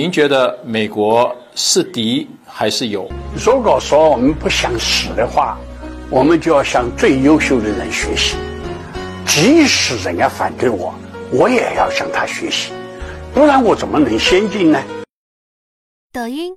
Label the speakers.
Speaker 1: 您觉得美国是敌还是友？
Speaker 2: 如果说我们不想死的话我们就要向最优秀的人学习。即使人家反对我我也要向他学习。不然我怎么能先进呢？
Speaker 3: 抖音